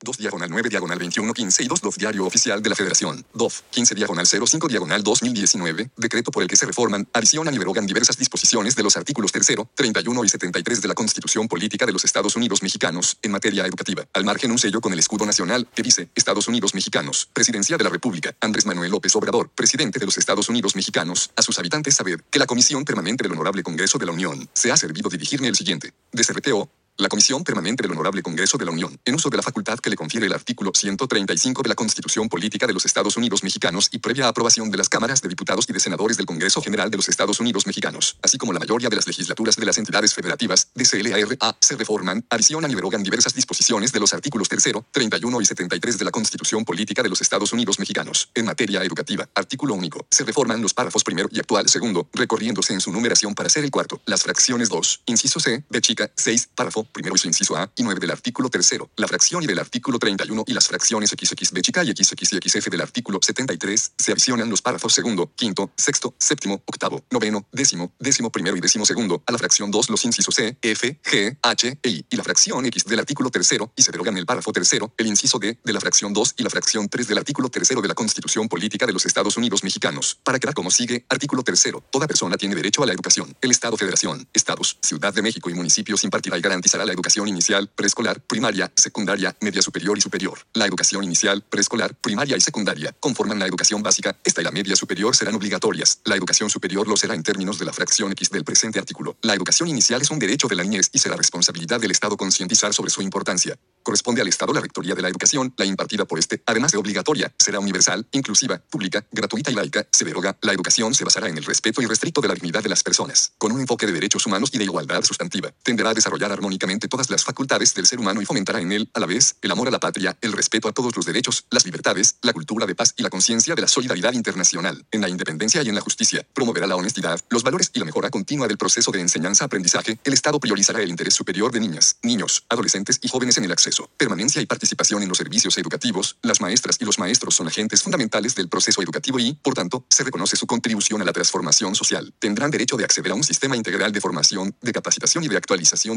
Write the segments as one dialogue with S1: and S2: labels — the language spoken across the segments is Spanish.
S1: 2 diagonal 9 diagonal 21 15 y 2 DOF Diario Oficial de la Federación. DOF 15 diagonal 05 diagonal 2019. Decreto por el que se reforman, adicionan y derogan diversas disposiciones de los artículos 3, 31 y 73 de la Constitución Política de los Estados Unidos Mexicanos en materia educativa. Al margen un sello con el escudo nacional que dice Estados Unidos Mexicanos, Presidencia de la República, Andrés Manuel López Obrador, Presidente de los Estados Unidos Mexicanos, a sus habitantes saber que la Comisión Permanente del Honorable Congreso de la Unión se ha servido dirigirme el siguiente. DCRTO, la Comisión Permanente del Honorable Congreso de la Unión, en uso de la facultad que le confiere el artículo 135 de la Constitución Política de los Estados Unidos Mexicanos y previa aprobación de las cámaras de diputados y de senadores del Congreso General de los Estados Unidos Mexicanos, así como la mayoría de las legislaturas de las entidades federativas, DCLARA, se reforman, adicionan y derogan diversas disposiciones de los artículos 3, 31 y 73 de la Constitución Política de los Estados Unidos Mexicanos. En materia educativa, artículo único, se reforman los párrafos primero y actual segundo, recorriéndose en su numeración para ser el cuarto, las fracciones 2, inciso C, de chica, 6, párrafo primero y su inciso A y 9 del artículo tercero, la fracción y del artículo 31 y las fracciones XXB chica y XXXF del artículo 73 se adicionan los párrafos segundo, quinto, sexto, séptimo, octavo, noveno, décimo, décimo primero y décimo segundo a la fracción 2 los incisos C, F, G, H e I y la fracción X del artículo tercero y se derogan el párrafo tercero, el inciso D de la fracción 2 y la fracción 3 del artículo tercero de la Constitución Política de los Estados Unidos Mexicanos. Para quedar como sigue, artículo tercero, toda persona tiene derecho a la educación. El Estado, Federación, Estados, Ciudad de México y municipios impartirá y garantizará la educación inicial, preescolar, primaria, secundaria, media superior y superior. La educación inicial, preescolar, primaria y secundaria conforman la educación básica. Esta y la media superior serán obligatorias. La educación superior lo será en términos de la fracción X del presente artículo. La educación inicial es un derecho de la niñez y será responsabilidad del Estado concientizar sobre su importancia. Corresponde al Estado la rectoría de la educación, la impartida por este, además de obligatoria, será universal, inclusiva, pública, gratuita y laica. Se deroga, la educación se basará en el respeto irrestricto de la dignidad de las personas, con un enfoque de derechos humanos y de igualdad sustantiva. Tenderá a desarrollar armónicamente todas las facultades del ser humano y fomentará en él, a la vez, el amor a la patria, el respeto a todos los derechos, las libertades, la cultura de paz y la conciencia de la solidaridad internacional, en la independencia y en la justicia. Promoverá la honestidad, los valores y la mejora continua del proceso de enseñanza-aprendizaje. El Estado priorizará el interés superior de niñas, niños, adolescentes y jóvenes en el acceso, permanencia y participación en los servicios educativos. Las maestras y los maestros son agentes fundamentales del proceso educativo y, por tanto, se reconoce su contribución a la transformación social. Tendrán derecho de acceder a un sistema integral de formación, de capacitación y de actualización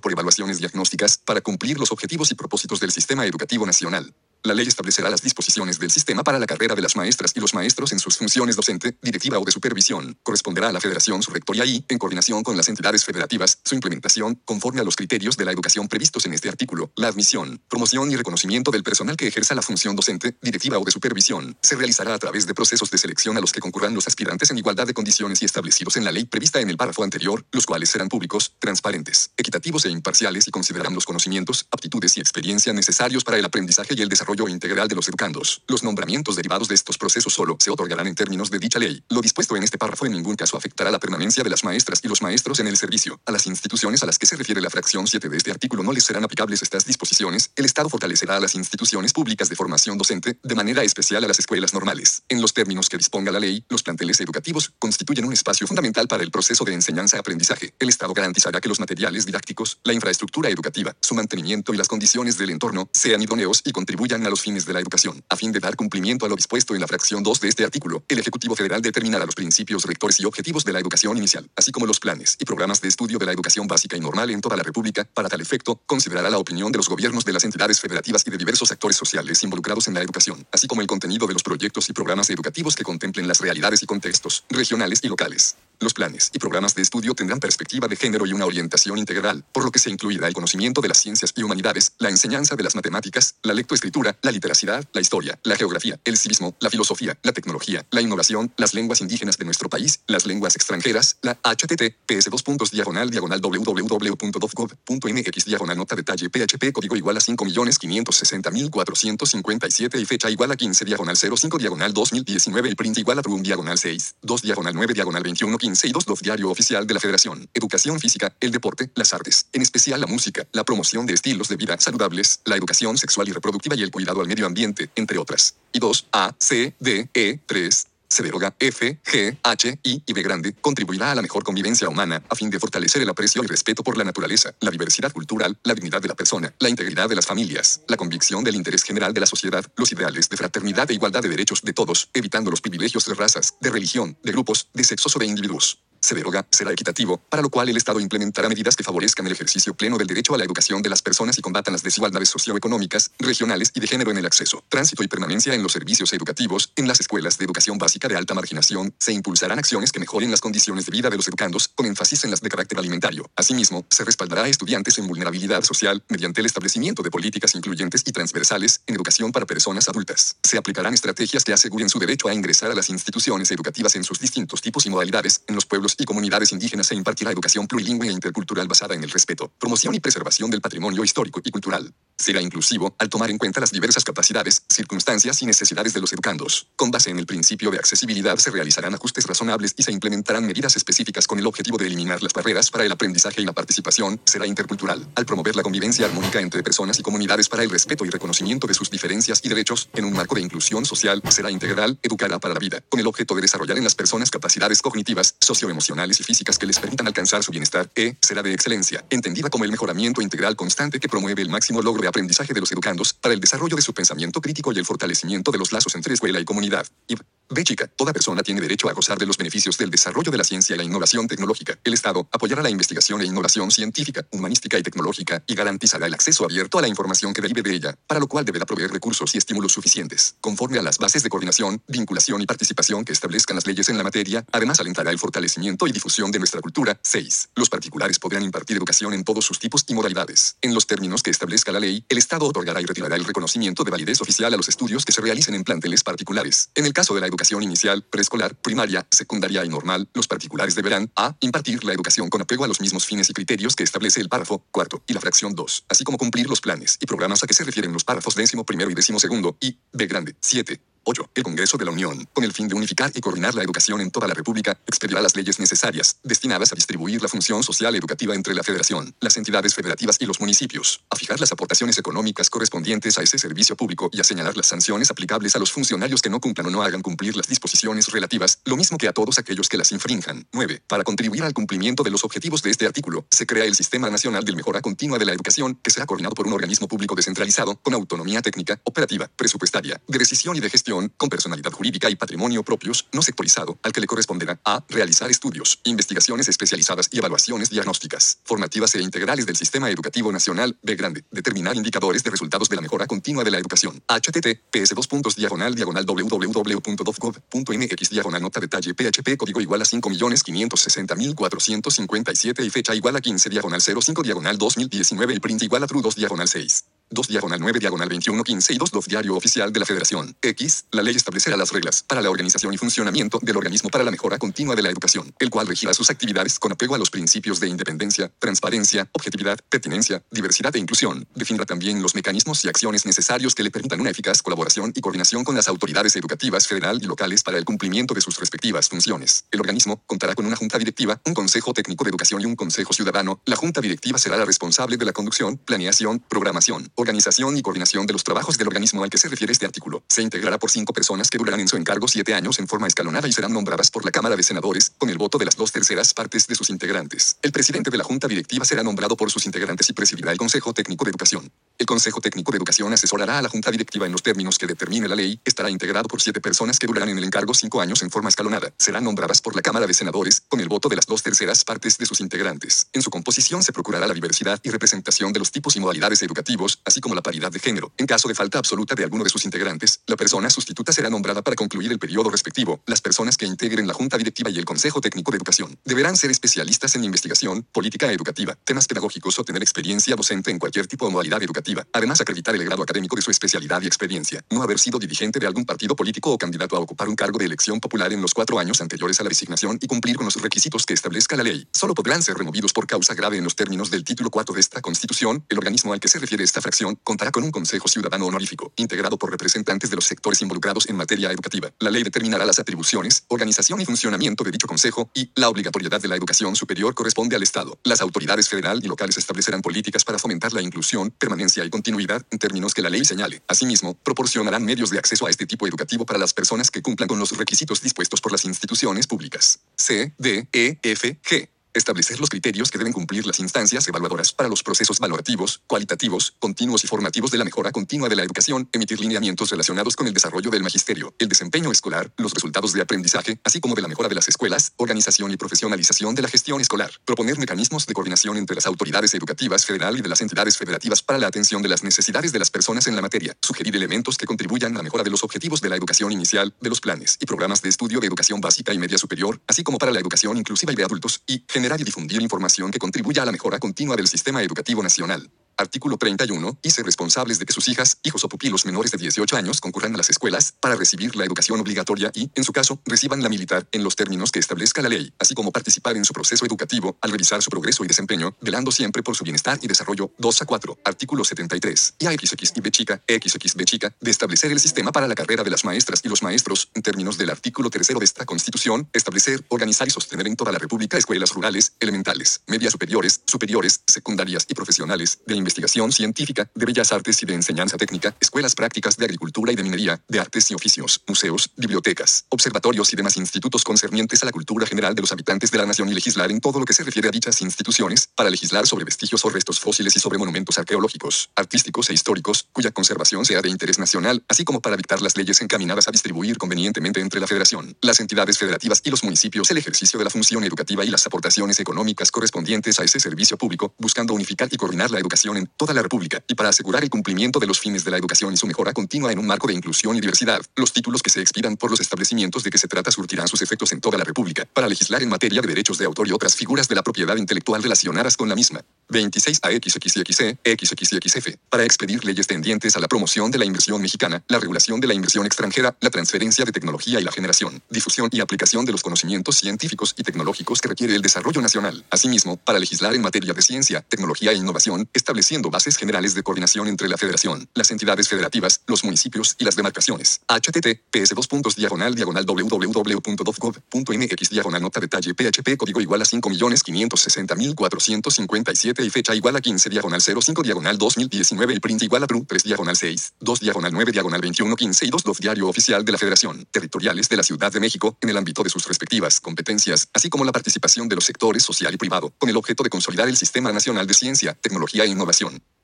S1: por evaluaciones diagnósticas para cumplir los objetivos y propósitos del sistema educativo nacional. La ley establecerá las disposiciones del sistema para la carrera de las maestras y los maestros en sus funciones docente, directiva o de supervisión. Corresponderá a la Federación su rectoría y, en coordinación con las entidades federativas, su implementación, conforme a los criterios de la educación previstos en este artículo. La admisión, promoción y reconocimiento del personal que ejerza la función docente, directiva o de supervisión se realizará a través de procesos de selección a los que concurran los aspirantes en igualdad de condiciones y establecidos en la ley prevista en el párrafo anterior, los cuales serán públicos, transparentes, equitativos e imparciales y considerarán los conocimientos, aptitudes y experiencia necesarios para el aprendizaje y el desarrollo integral de los educandos. Los nombramientos derivados de estos procesos solo se otorgarán en términos de dicha ley. Lo dispuesto en este párrafo en ningún caso afectará la permanencia de las maestras y los maestros en el servicio. A las instituciones a las que se refiere la fracción 7 de este artículo no les serán aplicables estas disposiciones. El Estado fortalecerá a las instituciones públicas de formación docente, de manera especial a las escuelas normales. En los términos que disponga la ley, los planteles educativos constituyen un espacio fundamental para el proceso de enseñanza-aprendizaje. El Estado garantizará que los materiales didácticos, la infraestructura educativa, su mantenimiento y las condiciones del entorno sean idóneos y contribuyan a los fines de la educación. A fin de dar cumplimiento a lo dispuesto en la fracción 2 de este artículo, el Ejecutivo Federal determinará los principios rectores y objetivos de la educación inicial, así como los planes y programas de estudio de la educación básica y normal en toda la República. Para tal efecto, considerará la opinión de los gobiernos de las entidades federativas y de diversos actores sociales involucrados en la educación, así como el contenido de los proyectos y programas educativos que contemplen las realidades y contextos regionales y locales. Los planes y programas de estudio tendrán perspectiva de género y una orientación integral, por lo que se incluirá el conocimiento de las ciencias y humanidades, la enseñanza de las matemáticas, la lectoescritura, la literacidad, la historia, la geografía, el civismo, la filosofía, la tecnología, la innovación, las lenguas indígenas de nuestro país, las lenguas extranjeras, la https dos puntos diagonal diagonal www.dovgov.mx diagonal nota detalle php código igual a 5.560.457 y fecha igual a 15 diagonal 05 diagonal 2019 el print igual a trum diagonal 6, 2 diagonal 9 diagonal 21 15 y 2 DOF diario oficial de la Federación. Educación física, el deporte, las artes, en especial la música, la promoción de estilos de vida saludables, la educación sexual y reproductiva y el cuidado al medio ambiente, entre otras. Y 2 A, C, D, E, 3, se deroga F, G, H, I y B grande, contribuirá a la mejor convivencia humana a fin de fortalecer el aprecio y respeto por la naturaleza, la diversidad cultural, la dignidad de la persona, la integridad de las familias, la convicción del interés general de la sociedad, los ideales de fraternidad e igualdad de derechos de todos, evitando los privilegios de razas, de religión, de grupos, de sexos o de individuos. Se deroga, será equitativo, para lo cual el Estado implementará medidas que favorezcan el ejercicio pleno del derecho a la educación de las personas y combatan las desigualdades socioeconómicas, regionales y de género en el acceso, tránsito y permanencia en los servicios educativos, en las escuelas de educación básica de alta marginación, se impulsarán acciones que mejoren las condiciones de vida de los educandos, con énfasis en las de carácter alimentario. Asimismo, se respaldará a estudiantes en vulnerabilidad social mediante el establecimiento de políticas incluyentes y transversales en educación para personas adultas. Se aplicarán estrategias que aseguren su derecho a ingresar a las instituciones educativas en sus distintos tipos y modalidades en los pueblos y comunidades indígenas se impartirá educación plurilingüe e intercultural basada en el respeto, promoción y preservación del patrimonio histórico y cultural. Será inclusivo al tomar en cuenta las diversas capacidades, circunstancias y necesidades de los educandos. Con base en el principio de se realizarán ajustes razonables y se implementarán medidas específicas con el objetivo de eliminar las barreras para el aprendizaje y la participación. Será intercultural al promover la convivencia armónica entre personas y comunidades para el respeto y reconocimiento de sus diferencias y derechos en un marco de inclusión social. Será integral, educará para la vida, con el objeto de desarrollar en las personas capacidades cognitivas, socioemocionales y físicas que les permitan alcanzar su bienestar. E será de excelencia, entendida como el mejoramiento integral constante que promueve el máximo logro de aprendizaje de los educandos para el desarrollo de su pensamiento crítico y el fortalecimiento de los lazos entre escuela y comunidad. Y B toda persona tiene derecho a gozar de los beneficios del desarrollo de la ciencia y la innovación tecnológica. El Estado apoyará la investigación e innovación científica, humanística y tecnológica y garantizará el acceso abierto a la información que derive de ella, para lo cual deberá proveer recursos y estímulos suficientes, conforme a las bases de coordinación, vinculación y participación que establezcan las leyes en la materia. Además, alentará el fortalecimiento y difusión de nuestra cultura. 6. Los particulares podrán impartir educación en todos sus tipos y modalidades. En los términos que establezca la ley, el Estado otorgará y retirará el reconocimiento de validez oficial a los estudios que se realicen en planteles particulares. En el caso de la educación inicial, preescolar, primaria, secundaria y normal, los particulares deberán a. impartir la educación con apego a los mismos fines y criterios que establece el párrafo cuarto y la fracción 2, así como cumplir los planes y programas a que se refieren los párrafos décimo primero y décimo segundo y B grande 7 8. El Congreso de la Unión, con el fin de unificar y coordinar la educación en toda la República, expedirá las leyes necesarias, destinadas a distribuir la función social educativa entre la Federación, las entidades federativas y los municipios, a fijar las aportaciones económicas correspondientes a ese servicio público y a señalar las sanciones aplicables a los funcionarios que no cumplan o no hagan cumplir las disposiciones relativas, lo mismo que a todos aquellos que las infrinjan. 9. Para contribuir al cumplimiento de los objetivos de este artículo, se crea el Sistema Nacional de Mejora Continua de la Educación, que será coordinado por un organismo público descentralizado, con autonomía técnica, operativa, presupuestaria, de decisión y de gestión con personalidad jurídica y patrimonio propios, no sectorizado, al que le corresponderá a. Realizar estudios, investigaciones especializadas y evaluaciones diagnósticas, formativas e integrales del Sistema Educativo Nacional. B grande. Determinar indicadores de resultados de la mejora continua de la educación. https dos puntos diagonal diagonal www.dovgov.mx diagonal nota detalle php código igual a 5.560.457 y fecha igual a 15 diagonal 05 diagonal 2019 y print igual a true 2 diagonal 6. 2 diagonal 9 diagonal 21 15 y 2 2 diario oficial de la Federación. X, la ley establecerá las reglas para la organización y funcionamiento del organismo para la mejora continua de la educación, el cual regirá sus actividades con apego a los principios de independencia, transparencia, objetividad, pertinencia, diversidad e inclusión. Definirá también los mecanismos y acciones necesarios que le permitan una eficaz colaboración y coordinación con las autoridades educativas federal y locales para el cumplimiento de sus respectivas funciones. El organismo contará con una junta directiva, un consejo técnico de educación y un consejo ciudadano. La junta directiva será la responsable de la conducción, planeación, programación, organización y coordinación de los trabajos del organismo al que se refiere este artículo. Se integrará por cinco personas que durarán en su encargo siete años en forma escalonada y serán nombradas por la Cámara de Senadores, con el voto de las dos terceras partes de sus integrantes. El presidente de la Junta Directiva será nombrado por sus integrantes y presidirá el Consejo Técnico de Educación. El Consejo Técnico de Educación asesorará a la Junta Directiva en los términos que determine la ley. Estará integrado por siete personas que durarán en el encargo cinco años en forma escalonada. Serán nombradas por la Cámara de Senadores, con el voto de las dos terceras partes de sus integrantes. En su composición se procurará la diversidad y representación de los tipos y modalidades educativos, así como la paridad de género en caso de falta absoluta de alguno de sus integrantes, la persona sustituta será nombrada para concluir el periodo respectivo. Las personas que integren la Junta Directiva y el Consejo Técnico de Educación deberán ser especialistas en investigación, política educativa, temas pedagógicos o tener experiencia docente en cualquier tipo de modalidad educativa. Además, acreditar el grado académico de su especialidad y experiencia. No haber sido dirigente de algún partido político o candidato a ocupar un cargo de elección popular en los cuatro años anteriores a la designación y cumplir con los requisitos que establezca la ley. Solo podrán ser removidos por causa grave en los términos del título 4 de esta Constitución. El organismo al que se refiere esta contará con un Consejo Ciudadano honorífico, integrado por representantes de los sectores involucrados en materia educativa. La ley determinará las atribuciones, organización y funcionamiento de dicho consejo y la obligatoriedad de la educación superior corresponde al Estado. Las autoridades federal y locales establecerán políticas para fomentar la inclusión, permanencia y continuidad en términos que la ley señale. Asimismo, proporcionarán medios de acceso a este tipo educativo para las personas que cumplan con los requisitos dispuestos por las instituciones públicas. C, D, E, F, G. Establecer los criterios que deben cumplir las instancias evaluadoras para los procesos valorativos, cualitativos, continuos y formativos de la mejora continua de la educación, emitir lineamientos relacionados con el desarrollo del magisterio, el desempeño escolar, los resultados de aprendizaje, así como de la mejora de las escuelas, organización y profesionalización de la gestión escolar, proponer mecanismos de coordinación entre las autoridades educativas federal y de las entidades federativas para la atención de las necesidades de las personas en la materia, sugerir elementos que contribuyan a la mejora de los objetivos de la educación inicial, de los planes y programas de estudio de educación básica y media superior, así como para la educación inclusiva y de adultos, y generar y difundir información que contribuya a la mejora continua del sistema educativo nacional. Artículo 31. Y ser responsables de que sus hijas, hijos o pupilos menores de 18 años concurran a las escuelas para recibir la educación obligatoria y, en su caso, reciban la militar en los términos que establezca la ley, así como participar en su proceso educativo al revisar su progreso y desempeño, velando siempre por su bienestar y desarrollo. 2 a 4. Artículo 73. Y a XX y B chica, XXB chica, de establecer el sistema para la carrera de las maestras y los maestros, en términos del artículo 3 de esta Constitución, establecer, organizar y sostener en toda la República escuelas rurales, elementales, medias superiores, superiores, secundarias y profesionales de investigación científica, de bellas artes y de enseñanza técnica, escuelas prácticas de agricultura y de minería, de artes y oficios, museos, bibliotecas, observatorios y demás institutos concernientes a la cultura general de los habitantes de la nación y legislar en todo lo que se refiere a dichas instituciones, para legislar sobre vestigios o restos fósiles y sobre monumentos arqueológicos, artísticos e históricos, cuya conservación sea de interés nacional, así como para dictar las leyes encaminadas a distribuir convenientemente entre la Federación, las entidades federativas y los municipios el ejercicio de la función educativa y las aportaciones económicas correspondientes a ese servicio público, buscando unificar y coordinar la educación en toda la República, y para asegurar el cumplimiento de los fines de la educación y su mejora continua en un marco de inclusión y diversidad, los títulos que se expidan por los establecimientos de que se trata surtirán sus efectos en toda la República, para legislar en materia de derechos de autor y otras figuras de la propiedad intelectual relacionadas con la misma. 26 a XXXE, XXXF, para expedir leyes tendientes a la promoción de la inversión mexicana, la regulación de la inversión extranjera, la transferencia de tecnología y la generación, difusión y aplicación de los conocimientos científicos y tecnológicos que requiere el desarrollo nacional. Asimismo, para legislar en materia de ciencia, tecnología e innovación, estableciendo bases generales de coordinación entre la Federación, las entidades federativas, los municipios y las demarcaciones. https dos puntos diagonal diagonal www.dovgov.mx diagonal nota detalle php código igual a 5.560.457 y fecha igual a 15 diagonal 05 diagonal 2019 y print igual a PRU 3 diagonal 6, 2 diagonal 9 diagonal 21 15 y 2 DOF diario oficial de la Federación, territoriales de la Ciudad de México, en el ámbito de sus respectivas competencias, así como la participación de los sectores social y privado, con el objeto de consolidar el Sistema Nacional de Ciencia, Tecnología e Innovación.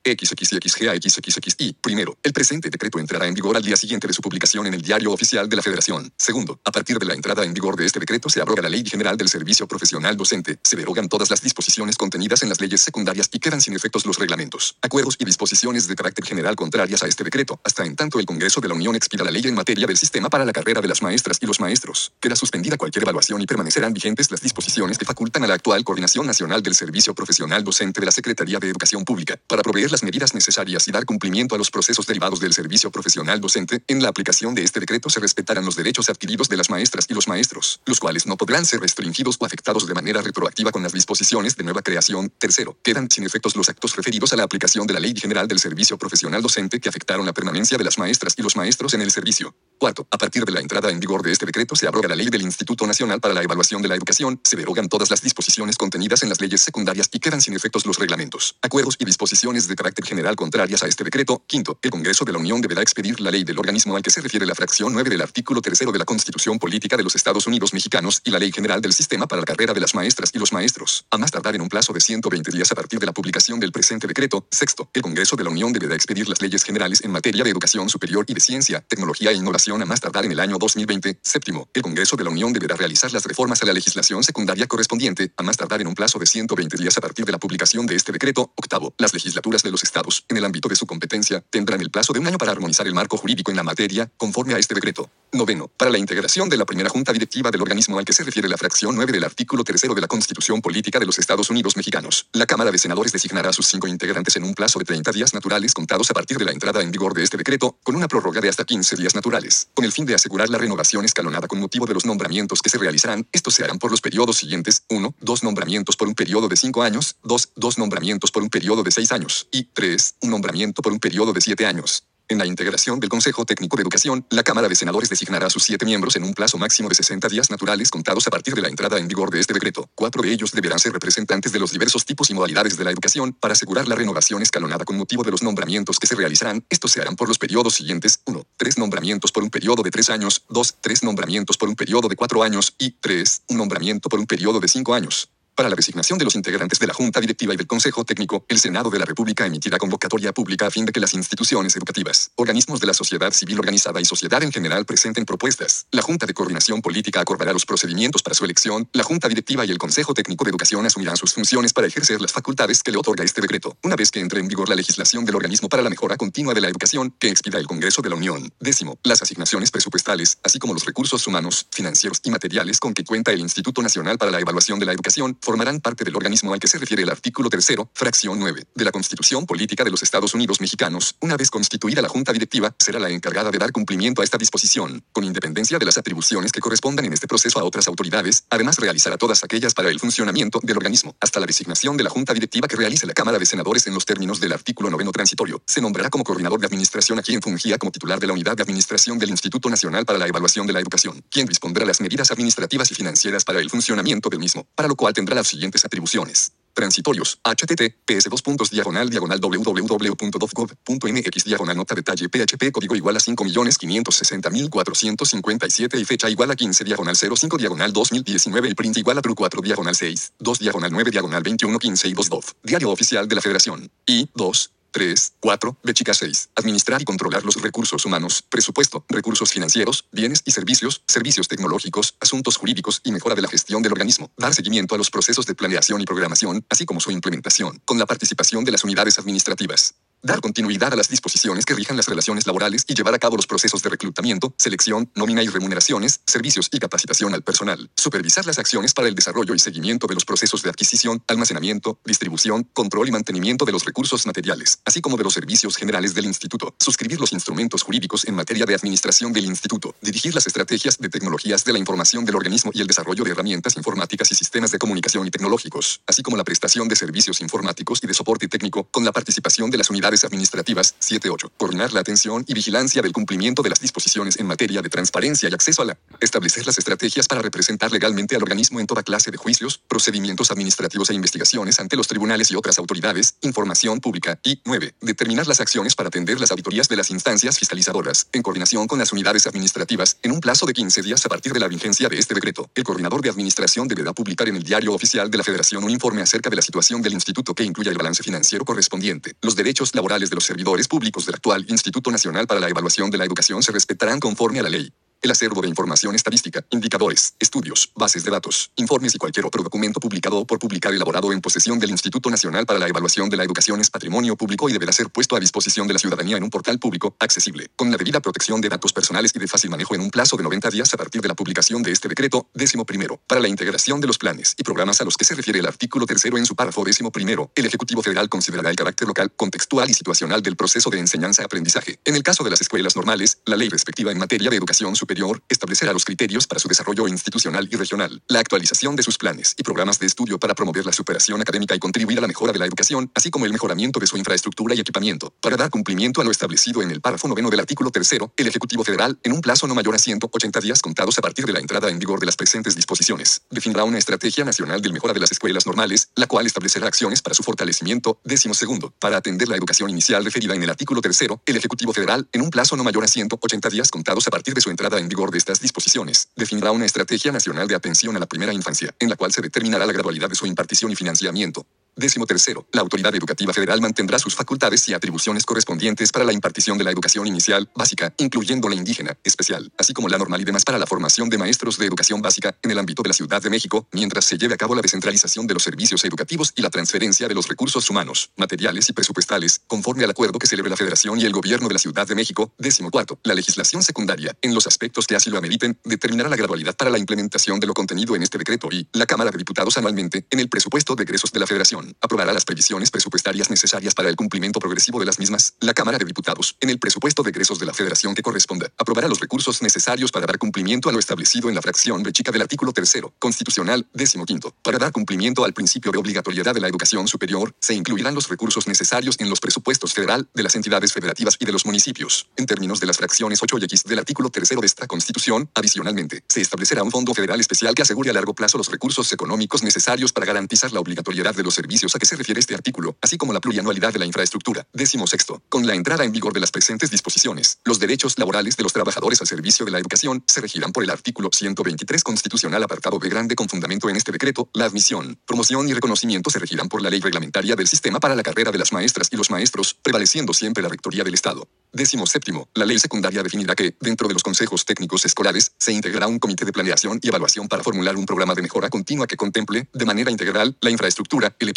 S1: XXXGAXXXI. Primero, el presente decreto entrará en vigor al día siguiente de su publicación en el Diario Oficial de la Federación. Segundo, a partir de la entrada en vigor de este decreto se abroga la Ley General del Servicio Profesional Docente, se derogan todas las disposiciones contenidas en las leyes secundarias y quedan sin efectos los reglamentos, acuerdos y disposiciones de carácter general contrarias a este decreto, hasta en tanto el Congreso de la Unión expida la ley en materia del sistema para la carrera de las maestras y los maestros. Queda suspendida cualquier evaluación y permanecerán vigentes las disposiciones que facultan a la actual Coordinación Nacional del Servicio Profesional Docente de la Secretaría de Educación Pública para proveer las medidas necesarias y dar cumplimiento a los procesos derivados del servicio profesional docente, en la aplicación de este decreto se respetarán los derechos adquiridos de las maestras y los maestros, los cuales no podrán ser restringidos o afectados de manera retroactiva con las disposiciones de nueva creación. Tercero, quedan sin efectos los actos referidos a la aplicación de la Ley General del Servicio Profesional Docente que afectaron la permanencia de las maestras y los maestros en el servicio. Cuarto, a partir de la entrada en vigor de este decreto se abroga la ley del Instituto Nacional para la Evaluación de la Educación, se derogan todas las disposiciones contenidas en las leyes secundarias y quedan sin efectos los reglamentos, acuerdos y disposiciones de carácter general contrarias a este decreto. Quinto, el Congreso de la Unión deberá expedir la ley del organismo al que se refiere la fracción 9 del artículo 3 de la Constitución Política de los Estados Unidos Mexicanos y la Ley General del Sistema para la Carrera de las Maestras y los Maestros, a más tardar en un plazo de 120 días a partir de la publicación del presente decreto. Sexto, el Congreso de la Unión deberá expedir las leyes generales en materia de educación superior y de ciencia, tecnología e innovación a más tardar en el año 2020. Séptimo, el Congreso de la Unión deberá realizar las reformas a la legislación secundaria correspondiente, a más tardar en un plazo de 120 días a partir de la publicación de este decreto. Octavo, las legislaturas de los estados, en el ámbito de su competencia, tendrán el plazo de un año para armonizar el marco jurídico en la materia, conforme a este decreto. Noveno, para la integración de la primera junta directiva del organismo al que se refiere la fracción 9 del artículo 3 de la Constitución Política de los Estados Unidos Mexicanos, la Cámara de Senadores designará a sus cinco integrantes en un plazo de 30 días naturales contados a partir de la entrada en vigor de este decreto, con una prórroga de hasta 15 días naturales, con el fin de asegurar la renovación escalonada con motivo de los nombramientos que se realizarán. Estos se harán por los periodos siguientes: 1. Dos nombramientos por un periodo de 5 años, 2. Dos nombramientos por un periodo de 6 años y 3. Un nombramiento por un periodo de 7 años. En la integración del Consejo Técnico de Educación, la Cámara de Senadores designará a sus siete miembros en un plazo máximo de 60 días naturales contados a partir de la entrada en vigor de este decreto. Cuatro de ellos deberán ser representantes de los diversos tipos y modalidades de la educación para asegurar la renovación escalonada con motivo de los nombramientos que se realizarán. Estos se harán por los periodos siguientes. 1. Tres nombramientos por un periodo de tres años. 2. Tres nombramientos por un periodo de cuatro años. Y 3. Un nombramiento por un periodo de cinco años. Para la designación de los integrantes de la Junta Directiva y del Consejo Técnico, el Senado de la República emitirá convocatoria pública a fin de que las instituciones educativas, organismos de la sociedad civil organizada y sociedad en general presenten propuestas. La Junta de Coordinación Política acordará los procedimientos para su elección. La Junta Directiva y el Consejo Técnico de Educación asumirán sus funciones para ejercer las facultades que le otorga este decreto, una vez que entre en vigor la legislación del organismo para la mejora continua de la educación que expida el Congreso de la Unión. Décimo, las asignaciones presupuestales, así como los recursos humanos, financieros y materiales con que cuenta el Instituto Nacional para la Evaluación de la Educación, formarán parte del organismo al que se refiere el artículo tercero, fracción 9, de la Constitución Política de los Estados Unidos Mexicanos. Una vez constituida la Junta Directiva, será la encargada de dar cumplimiento a esta disposición, con independencia de las atribuciones que correspondan en este proceso a otras autoridades. Además, realizará todas aquellas para el funcionamiento del organismo, hasta la designación de la Junta Directiva que realice la Cámara de Senadores en los términos del artículo noveno transitorio. Se nombrará como coordinador de administración a quien fungía como titular de la Unidad de Administración del Instituto Nacional para la Evaluación de la Educación, quien dispondrá las medidas administrativas y financieras para el funcionamiento del mismo, para lo cual tendrá las siguientes atribuciones. Transitorios. https dos puntos diagonal diagonal www.dovgov.mx diagonal nota detalle php código igual a 5.560.457 y fecha igual a 15 diagonal 05 diagonal 2019 y print igual a tru 4 diagonal 6 2 diagonal 9 diagonal 21 15 y 2 dov. Diario oficial de la Federación. Y 2. 3, 4, B chica 6. Administrar y controlar los recursos humanos, presupuesto, recursos financieros, bienes y servicios, servicios tecnológicos, asuntos jurídicos y mejora de la gestión del organismo. Dar seguimiento a los procesos de planeación y programación, así como su implementación, con la participación de las unidades administrativas. Dar continuidad a las disposiciones que rijan las relaciones laborales y llevar a cabo los procesos de reclutamiento, selección, nómina y remuneraciones, servicios y capacitación al personal. Supervisar las acciones para el desarrollo y seguimiento de los procesos de adquisición, almacenamiento, distribución, control y mantenimiento de los recursos materiales, así como de los servicios generales del instituto. Suscribir los instrumentos jurídicos en materia de administración del instituto. Dirigir las estrategias de tecnologías de la información del organismo y el desarrollo de herramientas informáticas y sistemas de comunicación y tecnológicos, así como la prestación de servicios informáticos y de soporte técnico con la participación de las unidades administrativas 7.8. Coordinar la atención y vigilancia del cumplimiento de las disposiciones en materia de transparencia y acceso a la. Establecer las estrategias para representar legalmente al organismo en toda clase de juicios, procedimientos administrativos e investigaciones ante los tribunales y otras autoridades. Información pública. Y 9. Determinar las acciones para atender las auditorías de las instancias fiscalizadoras, en coordinación con las unidades administrativas, en un plazo de 15 días a partir de la vigencia de este decreto. El coordinador de administración deberá publicar en el diario oficial de la Federación un informe acerca de la situación del instituto que incluya el balance financiero correspondiente, los derechos laborales de los servidores públicos del actual Instituto Nacional para la Evaluación de la Educación se respetarán conforme a la ley el acervo de información estadística, indicadores, estudios, bases de datos, informes y cualquier otro documento publicado o por publicar elaborado en posesión del Instituto Nacional para la Evaluación de la Educación es patrimonio público y deberá ser puesto a disposición de la ciudadanía en un portal público, accesible, con la debida protección de datos personales y de fácil manejo en un plazo de 90 días a partir de la publicación de este decreto, décimo primero, para la integración de los planes y programas a los que se refiere el artículo tercero en su párrafo décimo primero, el Ejecutivo Federal considerará el carácter local, contextual y situacional del proceso de enseñanza-aprendizaje. En el caso de las escuelas normales, la ley respectiva en materia de educación superior establecerá los criterios para su desarrollo institucional y regional, la actualización de sus planes y programas de estudio para promover la superación académica y contribuir a la mejora de la educación, así como el mejoramiento de su infraestructura y equipamiento. Para dar cumplimiento a lo establecido en el párrafo noveno del artículo tercero, el Ejecutivo Federal, en un plazo no mayor a 180 días contados a partir de la entrada en vigor de las presentes disposiciones, definirá una estrategia nacional de mejora de las escuelas normales, la cual establecerá acciones para su fortalecimiento. Décimo segundo, para atender la educación inicial referida en el artículo tercero, el Ejecutivo Federal, en un plazo no mayor a 180 días contados a partir de su entrada en vigor de estas disposiciones, posiciones, definirá una estrategia nacional de atención a la primera infancia, en la cual se determinará la gradualidad de su impartición y financiamiento. Décimo tercero, la Autoridad Educativa Federal mantendrá sus facultades y atribuciones correspondientes para la impartición de la educación inicial, básica, incluyendo la indígena, especial, así como la normal y demás para la formación de maestros de educación básica en el ámbito de la Ciudad de México, mientras se lleve a cabo la descentralización de los servicios educativos y la transferencia de los recursos humanos, materiales y presupuestales, conforme al acuerdo que celebre la Federación y el Gobierno de la Ciudad de México. Décimo cuarto, la legislación secundaria, en los aspectos que así lo ameriten, determinará la gradualidad para la implementación de lo contenido en este decreto y la Cámara de Diputados anualmente en el presupuesto de egresos de la Federación. Aprobará las previsiones presupuestarias necesarias para el cumplimiento progresivo de las mismas. La Cámara de Diputados, en el presupuesto de egresos de la Federación que corresponda, aprobará los recursos necesarios para dar cumplimiento a lo establecido en la fracción B del artículo tercero, constitucional, décimo quinto. Para dar cumplimiento al principio de obligatoriedad de la educación superior, se incluirán los recursos necesarios en los presupuestos federal, de las entidades federativas y de los municipios. En términos de las fracciones 8 y X del artículo tercero de esta Constitución, adicionalmente, se establecerá un fondo federal especial que asegure a largo plazo los recursos económicos necesarios para garantizar la obligatoriedad de los servicios a que se refiere este artículo, así como la plurianualidad de la infraestructura. Décimo sexto. Con la entrada en vigor de las presentes disposiciones, los derechos laborales de los trabajadores al servicio de la educación se regirán por el artículo 123 constitucional apartado B grande con fundamento en este decreto. La admisión, promoción y reconocimiento se regirán por la ley reglamentaria del sistema para la carrera de las maestras y los maestros, prevaleciendo siempre la rectoría del Estado. Décimo séptimo. La ley secundaria definirá que, dentro de los consejos técnicos escolares, se integrará un comité de planeación y evaluación para formular un programa de mejora continua que contemple, de manera integral, la infraestructura, el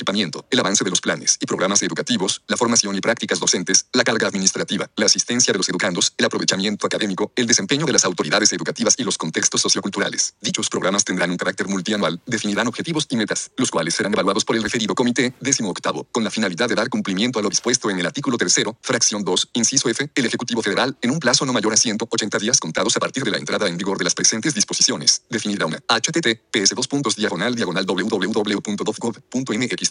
S1: el avance de los planes y programas educativos, la formación y prácticas docentes, la carga administrativa, la asistencia de los educandos, el aprovechamiento académico, el desempeño de las autoridades educativas y los contextos socioculturales. Dichos programas tendrán un carácter multianual, definirán objetivos y metas, los cuales serán evaluados por el referido comité, décimo octavo, con la finalidad de dar cumplimiento a lo dispuesto en el artículo tercero, fracción 2, inciso F, el Ejecutivo Federal, en un plazo no mayor a 180 días contados a partir de la entrada en vigor de las presentes disposiciones, definirá una https dos puntos diagonal diagonal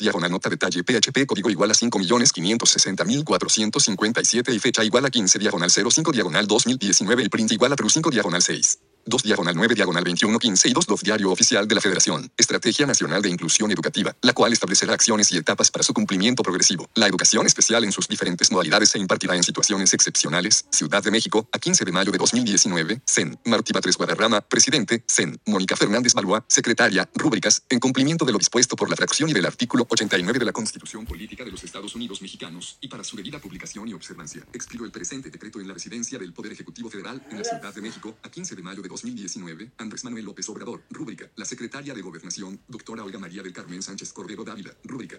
S1: diagonal nota detalle php código igual a 5.560.457 y fecha igual a 15 diagonal 05 diagonal 2019 y print igual a true 5 diagonal 6. 2 diagonal 9 diagonal 21 15 y 2 DOF Diario Oficial de la Federación. Estrategia Nacional de Inclusión Educativa, la cual establecerá acciones y etapas para su cumplimiento progresivo. La educación especial en sus diferentes modalidades se impartirá en situaciones excepcionales. Ciudad de México, a 15 de mayo de 2019. CEN. Martí Batres Guadarrama, presidente. CEN. Mónica Fernández Balboa, secretaria. Rúbricas. En cumplimiento de lo dispuesto por la fracción y del artículo 89 de la Constitución Política de los Estados Unidos Mexicanos y para su debida publicación y observancia. Expido el presente decreto en la residencia del Poder Ejecutivo Federal en la Ciudad de México, a 15 de mayo de 2019, Andrés Manuel López Obrador, rúbrica, la secretaria de Gobernación, doctora Olga María del Carmen Sánchez Cordero Dávila, rúbrica,